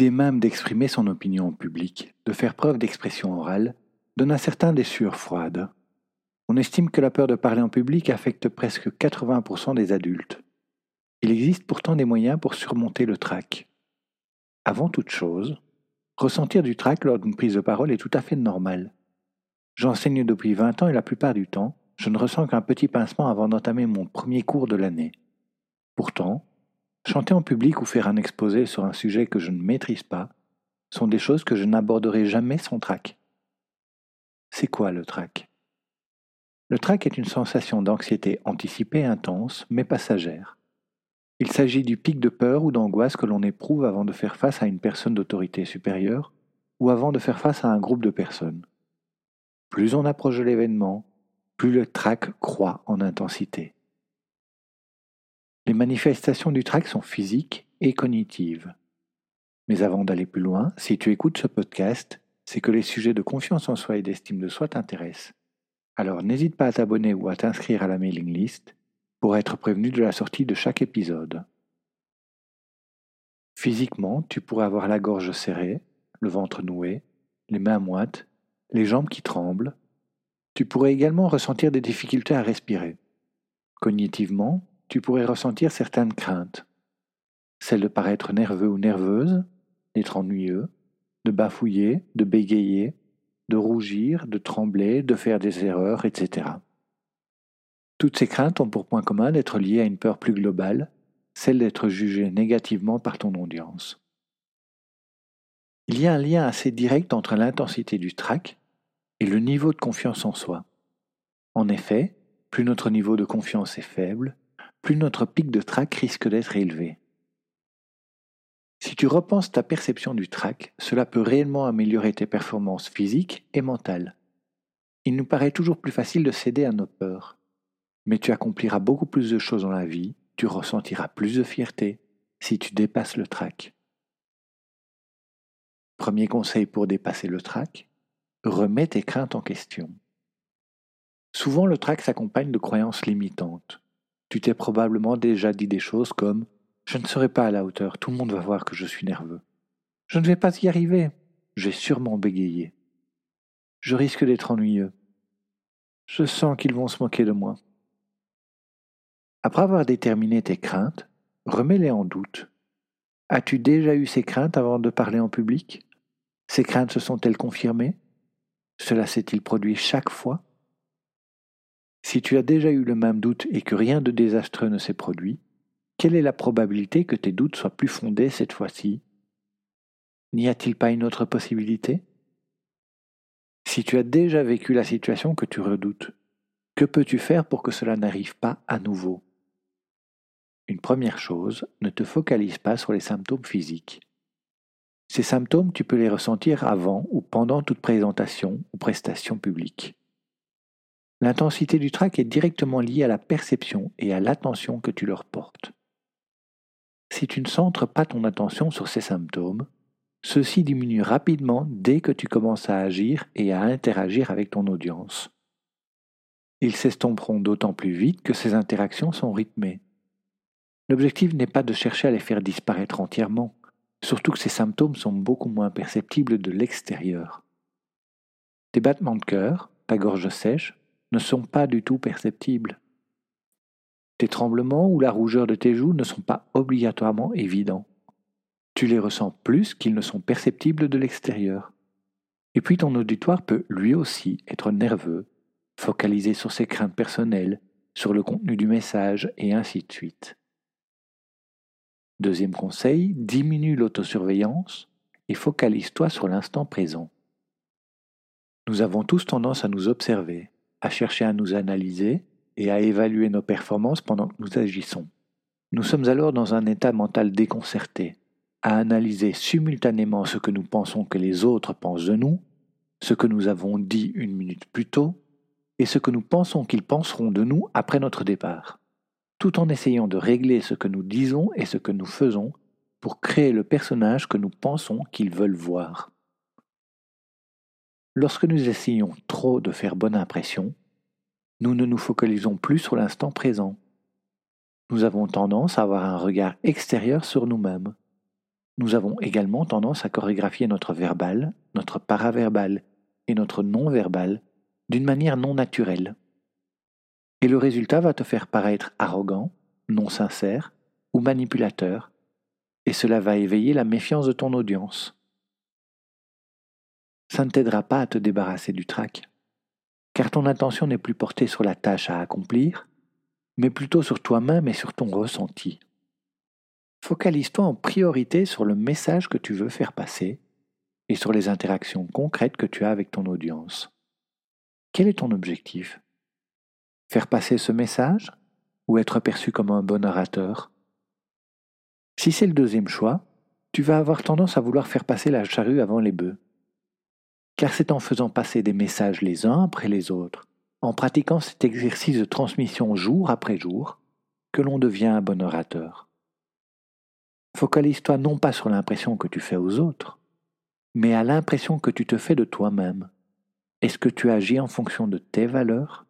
L'idée même d'exprimer son opinion en public, de faire preuve d'expression orale, donne à certains des sueurs. On estime que la peur de parler en public affecte presque 80% des adultes. Il existe pourtant des moyens pour surmonter le trac. Avant toute chose, ressentir du trac lors d'une prise de parole est tout à fait normal. J'enseigne depuis 20 ans et la plupart du temps, je ne ressens qu'un petit pincement avant d'entamer mon premier cours de l'année. Pourtant, chanter en public ou faire un exposé sur un sujet que je ne maîtrise pas sont des choses que je n'aborderai jamais sans trac. C'est quoi le trac? Le trac est une sensation d'anxiété anticipée intense mais passagère. Il s'agit du pic de peur ou d'angoisse que l'on éprouve avant de faire face à une personne d'autorité supérieure ou avant de faire face à un groupe de personnes. Plus on approche de l'événement, plus le trac croît en intensité. Les manifestations du trac sont physiques et cognitives. Mais avant d'aller plus loin, si tu écoutes ce podcast, c'est que les sujets de confiance en soi et d'estime de soi t'intéressent. Alors n'hésite pas à t'abonner ou à t'inscrire à la mailing list pour être prévenu de la sortie de chaque épisode. Physiquement, tu pourrais avoir la gorge serrée, le ventre noué, les mains moites, les jambes qui tremblent. Tu pourrais également ressentir des difficultés à respirer. Cognitivement, tu pourrais ressentir certaines craintes. Celle de paraître nerveux ou nerveuse, d'être ennuyeux, de bafouiller, de bégayer, de rougir, de trembler, de faire des erreurs, etc. Toutes ces craintes ont pour point commun d'être liées à une peur plus globale, celle d'être jugé négativement par ton audience. Il y a un lien assez direct entre l'intensité du trac et le niveau de confiance en soi. En effet, plus notre niveau de confiance est faible, plus notre pic de trac risque d'être élevé. Si tu repenses ta perception du trac, cela peut réellement améliorer tes performances physiques et mentales. Il nous paraît toujours plus facile de céder à nos peurs mais tu accompliras beaucoup plus de choses dans la vie, tu ressentiras plus de fierté si tu dépasses le trac. Premier conseil pour dépasser le trac, remets tes craintes en question. Souvent le trac s'accompagne de croyances limitantes. Tu t'es probablement déjà dit des choses comme Je ne serai pas à la hauteur, tout le monde va voir que je suis nerveux. Je ne vais pas y arriver, j'ai sûrement bégayé. Je risque d'être ennuyeux. Je sens qu'ils vont se moquer de moi. Après avoir déterminé tes craintes, remets-les en doute. As-tu déjà eu ces craintes avant de parler en public? Ces craintes se sont-elles confirmées? Cela s'est-il produit chaque fois? Si tu as déjà eu le même doute et que rien de désastreux ne s'est produit, quelle est la probabilité que tes doutes soient plus fondés cette fois-ci? N'y a-t-il pas une autre possibilité? Si tu as déjà vécu la situation que tu redoutes, que peux-tu faire pour que cela n'arrive pas à nouveau? Une première chose, ne te focalise pas sur les symptômes physiques. Ces symptômes, tu peux les ressentir avant ou pendant toute présentation ou prestation publique. L'intensité du trac est directement liée à la perception et à l'attention que tu leur portes. Si tu ne centres pas ton attention sur ces symptômes, ceux-ci diminuent rapidement dès que tu commences à agir et à interagir avec ton audience. Ils s'estomperont d'autant plus vite que ces interactions sont rythmées. L'objectif n'est pas de chercher à les faire disparaître entièrement, surtout que ces symptômes sont beaucoup moins perceptibles de l'extérieur. Tes battements de cœur, ta gorge sèche, ne sont pas du tout perceptibles. Tes tremblements ou la rougeur de tes joues ne sont pas obligatoirement évidents. Tu les ressens plus qu'ils ne sont perceptibles de l'extérieur. Et puis ton auditoire peut lui aussi être nerveux, focalisé sur ses craintes personnelles, sur le contenu du message et ainsi de suite. Deuxième conseil, diminue l'autosurveillance et focalise-toi sur l'instant présent. Nous avons tous tendance à nous observer, à chercher à nous analyser et à évaluer nos performances pendant que nous agissons. Nous sommes alors dans un état mental déconcerté, à analyser simultanément ce que nous pensons que les autres pensent de nous, ce que nous avons dit une minute plus tôt, et ce que nous pensons qu'ils penseront de nous après notre départ, tout en essayant de régler ce que nous disons et ce que nous faisons pour créer le personnage que nous pensons qu'ils veulent voir. Lorsque nous essayons trop de faire bonne impression, nous ne nous focalisons plus sur l'instant présent. Nous avons tendance à avoir un regard extérieur sur nous-mêmes. Nous avons également tendance à chorégraphier notre verbal, notre paraverbal et notre non-verbal d'une manière non naturelle. Et le résultat va te faire paraître arrogant, non sincère ou manipulateur, et cela va éveiller la méfiance de ton audience. Ça ne t'aidera pas à te débarrasser du trac, car ton attention n'est plus portée sur la tâche à accomplir, mais plutôt sur toi-même et sur ton ressenti. Focalise-toi en priorité sur le message que tu veux faire passer et sur les interactions concrètes que tu as avec ton audience. Quel est ton objectif? Faire passer ce message ou être perçu comme un bon orateur? Si c'est le deuxième choix, tu vas avoir tendance à vouloir faire passer la charrue avant les bœufs. Car c'est en faisant passer des messages les uns après les autres, en pratiquant cet exercice de transmission jour après jour, que l'on devient un bon orateur. Focalise-toi non pas sur l'impression que tu fais aux autres, mais à l'impression que tu te fais de toi-même. Est-ce que tu agis en fonction de tes valeurs?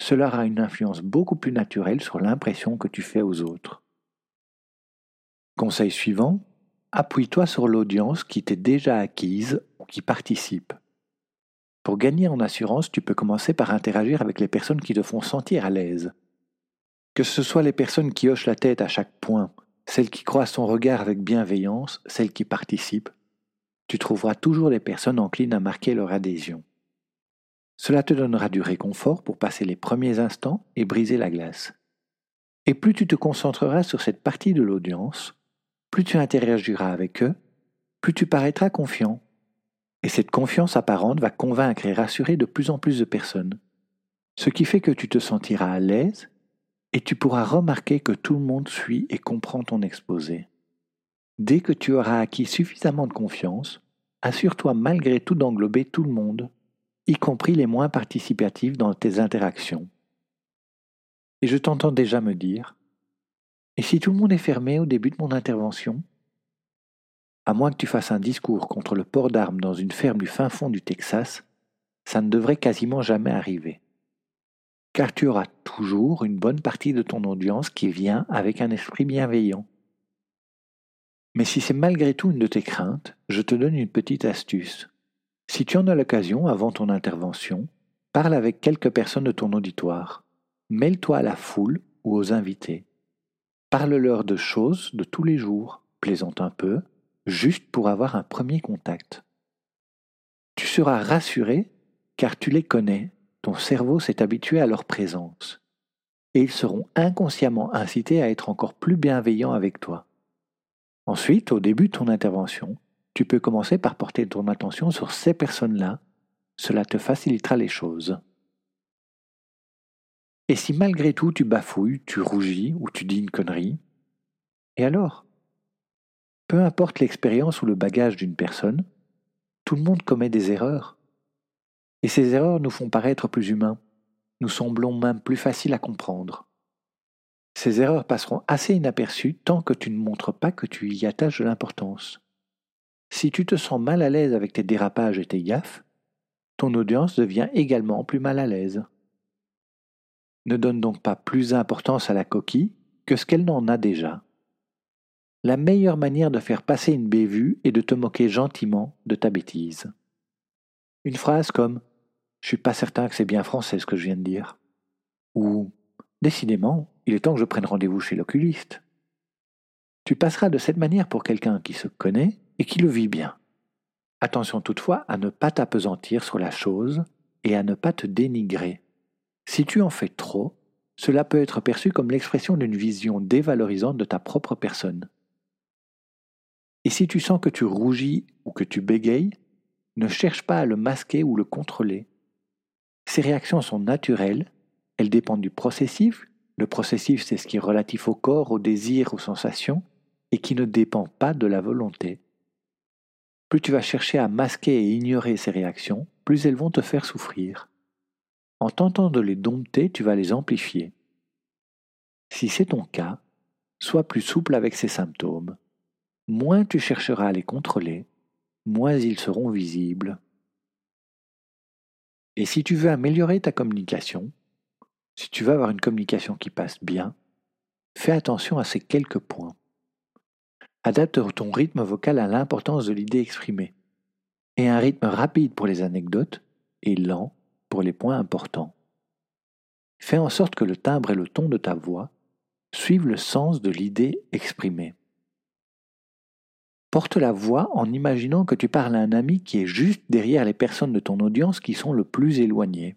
Cela aura une influence beaucoup plus naturelle sur l'impression que tu fais aux autres. Conseil suivant, appuie-toi sur l'audience qui t'est déjà acquise ou qui participe. Pour gagner en assurance, tu peux commencer par interagir avec les personnes qui te font sentir à l'aise. Que ce soit les personnes qui hochent la tête à chaque point, celles qui croisent ton regard avec bienveillance, celles qui participent, tu trouveras toujours des personnes enclines à marquer leur adhésion. Cela te donnera du réconfort pour passer les premiers instants et briser la glace. Et plus tu te concentreras sur cette partie de l'audience, plus tu interagiras avec eux, plus tu paraîtras confiant. Et cette confiance apparente va convaincre et rassurer de plus en plus de personnes. Ce qui fait que tu te sentiras à l'aise et tu pourras remarquer que tout le monde suit et comprend ton exposé. Dès que tu auras acquis suffisamment de confiance, assure-toi malgré tout d'englober tout le monde, y compris les moins participatifs dans tes interactions. Et je t'entends déjà me dire, et si tout le monde est fermé au début de mon intervention À moins que tu fasses un discours contre le port d'armes dans une ferme du fin fond du Texas, ça ne devrait quasiment jamais arriver. Car tu auras toujours une bonne partie de ton audience qui vient avec un esprit bienveillant mais si c'est malgré tout une de tes craintes, je te donne une petite astuce. Si tu en as l'occasion avant ton intervention, parle avec quelques personnes de ton auditoire. Mêle-toi à la foule ou aux invités. Parle-leur de choses de tous les jours, plaisante un peu, juste pour avoir un premier contact. Tu seras rassuré car tu les connais, ton cerveau s'est habitué à leur présence, et ils seront inconsciemment incités à être encore plus bienveillants avec toi. Ensuite, au début de ton intervention, tu peux commencer par porter ton attention sur ces personnes-là. Cela te facilitera les choses. Et si malgré tout tu bafouilles, tu rougis ou tu dis une connerie, et alors Peu importe l'expérience ou le bagage d'une personne, tout le monde commet des erreurs. Et ces erreurs nous font paraître plus humains, nous semblons même plus faciles à comprendre. Ces erreurs passeront assez inaperçues tant que tu ne montres pas que tu y attaches de l'importance. Si tu te sens mal à l'aise avec tes dérapages et tes gaffes, ton audience devient également plus mal à l'aise. Ne donne donc pas plus d'importance à la coquille que ce qu'elle n'en a déjà. La meilleure manière de faire passer une bévue est de te moquer gentiment de ta bêtise. Une phrase comme Je suis pas certain que c'est bien français ce que je viens de dire. Ou Décidément, il est temps que je prenne rendez-vous chez l'oculiste. Tu passeras de cette manière pour quelqu'un qui se connaît et qui le vit bien. Attention toutefois à ne pas t'apesantir sur la chose et à ne pas te dénigrer. Si tu en fais trop, cela peut être perçu comme l'expression d'une vision dévalorisante de ta propre personne. Et si tu sens que tu rougis ou que tu bégayes, ne cherche pas à le masquer ou le contrôler. Ces réactions sont naturelles, elles dépendent du processif. Le processif, c'est ce qui est relatif au corps, au désir, aux sensations, et qui ne dépend pas de la volonté. Plus tu vas chercher à masquer et ignorer ces réactions, plus elles vont te faire souffrir. En tentant de les dompter, tu vas les amplifier. Si c'est ton cas, sois plus souple avec ces symptômes. Moins tu chercheras à les contrôler, moins ils seront visibles. Et si tu veux améliorer ta communication, si tu veux avoir une communication qui passe bien, fais attention à ces quelques points. Adapte ton rythme vocal à l'importance de l'idée exprimée, et un rythme rapide pour les anecdotes et lent les points importants. Fais en sorte que le timbre et le ton de ta voix suivent le sens de l'idée exprimée. Porte la voix en imaginant que tu parles à un ami qui est juste derrière les personnes de ton audience qui sont le plus éloignées.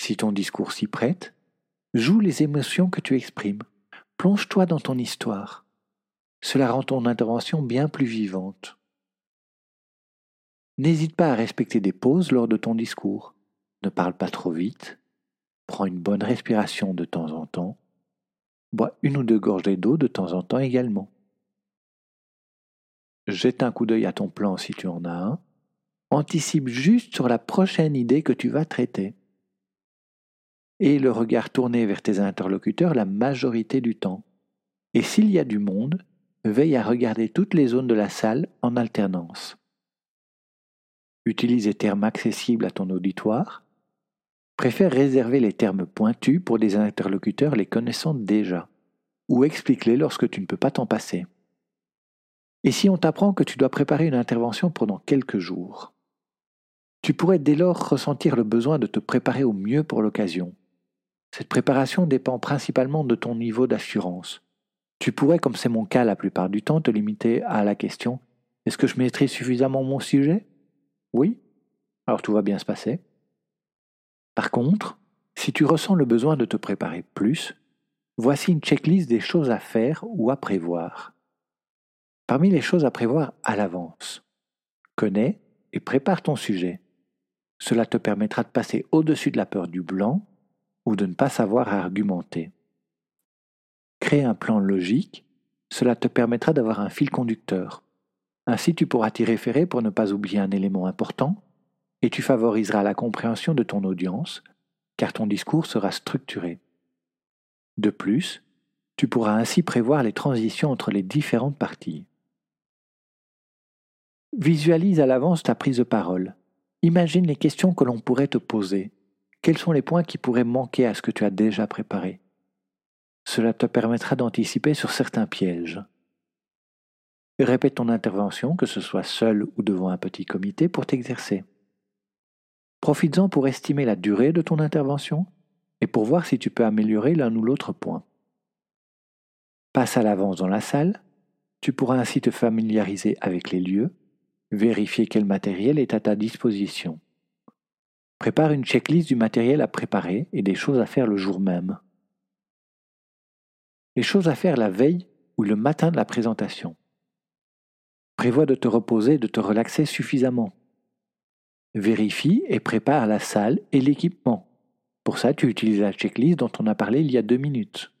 Si ton discours s'y prête, joue les émotions que tu exprimes. Plonge-toi dans ton histoire. Cela rend ton intervention bien plus vivante. N'hésite pas à respecter des pauses lors de ton discours. Ne parle pas trop vite. Prends une bonne respiration de temps en temps. Bois une ou deux gorgées d'eau de temps en temps également jette un coup d'œil à ton plan si tu en as un, anticipe juste sur la prochaine idée que tu vas traiter. Et le regard tourné vers tes interlocuteurs la majorité du temps. Et s'il y a du monde, veille à regarder toutes les zones de la salle en alternance. Utilise les termes accessibles à ton auditoire. Préfère réserver les termes pointus pour des interlocuteurs les connaissant déjà, ou explique-les lorsque tu ne peux pas t'en passer. Et si on t'apprend que tu dois préparer une intervention pendant quelques jours? Tu pourrais dès lors ressentir le besoin de te préparer au mieux pour l'occasion. Cette préparation dépend principalement de ton niveau d'assurance. Tu pourrais, comme c'est mon cas la plupart du temps, te limiter à la question Est-ce que je maîtrise suffisamment mon sujet? Oui Alors tout va bien se passer. Par contre, si tu ressens le besoin de te préparer plus, voici une checklist des choses à faire ou à prévoir. Parmi les choses à prévoir à l'avance, connais et prépare ton sujet. Cela te permettra de passer au-dessus de la peur du blanc ou de ne pas savoir argumenter. Crée un plan logique, cela te permettra d'avoir un fil conducteur. Ainsi tu pourras t'y référer pour ne pas oublier un élément important et tu favoriseras la compréhension de ton audience car ton discours sera structuré. De plus, tu pourras ainsi prévoir les transitions entre les différentes parties. Visualise à l'avance ta prise de parole. Imagine les questions que l'on pourrait te poser. Quels sont les points qui pourraient manquer à ce que tu as déjà préparé Cela te permettra d'anticiper sur certains pièges. Répète ton intervention, que ce soit seul ou devant un petit comité, pour t'exercer. Profites-en pour estimer la durée de ton intervention et pour voir si tu peux améliorer l'un ou l'autre point. Passe à l'avance dans la salle, tu pourras ainsi te familiariser avec les lieux, Vérifier quel matériel est à ta disposition. Prépare une checklist du matériel à préparer et des choses à faire le jour même. Les choses à faire la veille ou le matin de la présentation. Prévois de te reposer et de te relaxer suffisamment. Vérifie et prépare la salle et l'équipement. Pour ça, tu utilises la checklist dont on a parlé il y a deux minutes.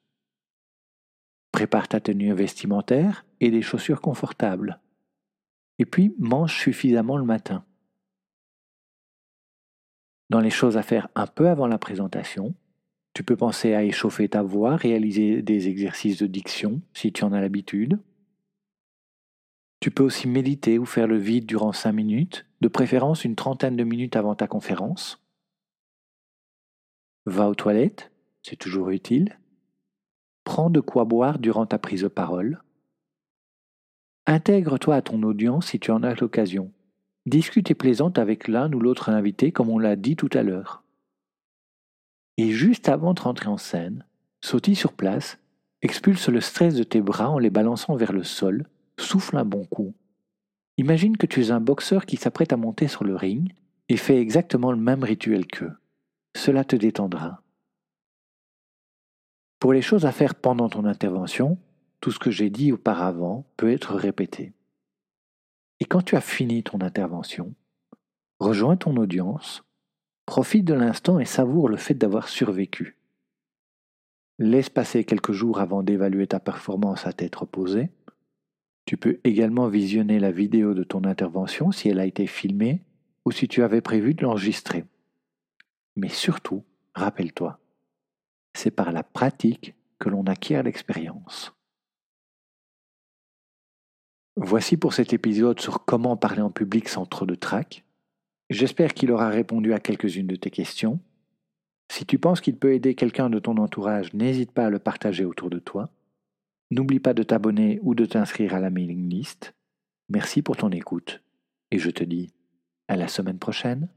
Prépare ta tenue vestimentaire et des chaussures confortables et puis mange suffisamment le matin. Dans les choses à faire un peu avant la présentation, tu peux penser à échauffer ta voix, réaliser des exercices de diction si tu en as l'habitude. Tu peux aussi méditer ou faire le vide durant 5 minutes, de préférence une trentaine de minutes avant ta conférence. Va aux toilettes, c'est toujours utile. Prends de quoi boire durant ta prise de parole. Intègre-toi à ton audience si tu en as l'occasion. Discute et plaisante avec l'un ou l'autre invité comme on l'a dit tout à l'heure. Et juste avant de rentrer en scène, sautille sur place Expulse le stress de tes bras en les balançant vers le sol, souffle un bon coup. Imagine que tu es un boxeur qui s'apprête à monter sur le ring et fait exactement le même rituel qu'eux. Cela te détendra. Pour les choses à faire pendant ton intervention, tout ce que j'ai dit auparavant peut être répété. Et quand tu as fini ton intervention, rejoins ton audience, profite de l'instant et savoure le fait d'avoir survécu. Laisse passer quelques jours avant d'évaluer ta performance à tête reposée. Tu peux également visionner la vidéo de ton intervention si elle a été filmée ou si tu avais prévu de l'enregistrer. Mais surtout, rappelle-toi, c'est par la pratique que l'on acquiert l'expérience. Voici pour cet épisode sur comment parler en public sans trop de trac. J'espère qu'il aura répondu à quelques-unes de tes questions. Si tu penses qu'il peut aider quelqu'un de ton entourage, n'hésite pas à le partager autour de toi. N'oublie pas de t'abonner ou de t'inscrire à la mailing list. Merci pour ton écoute et je te dis à la semaine prochaine.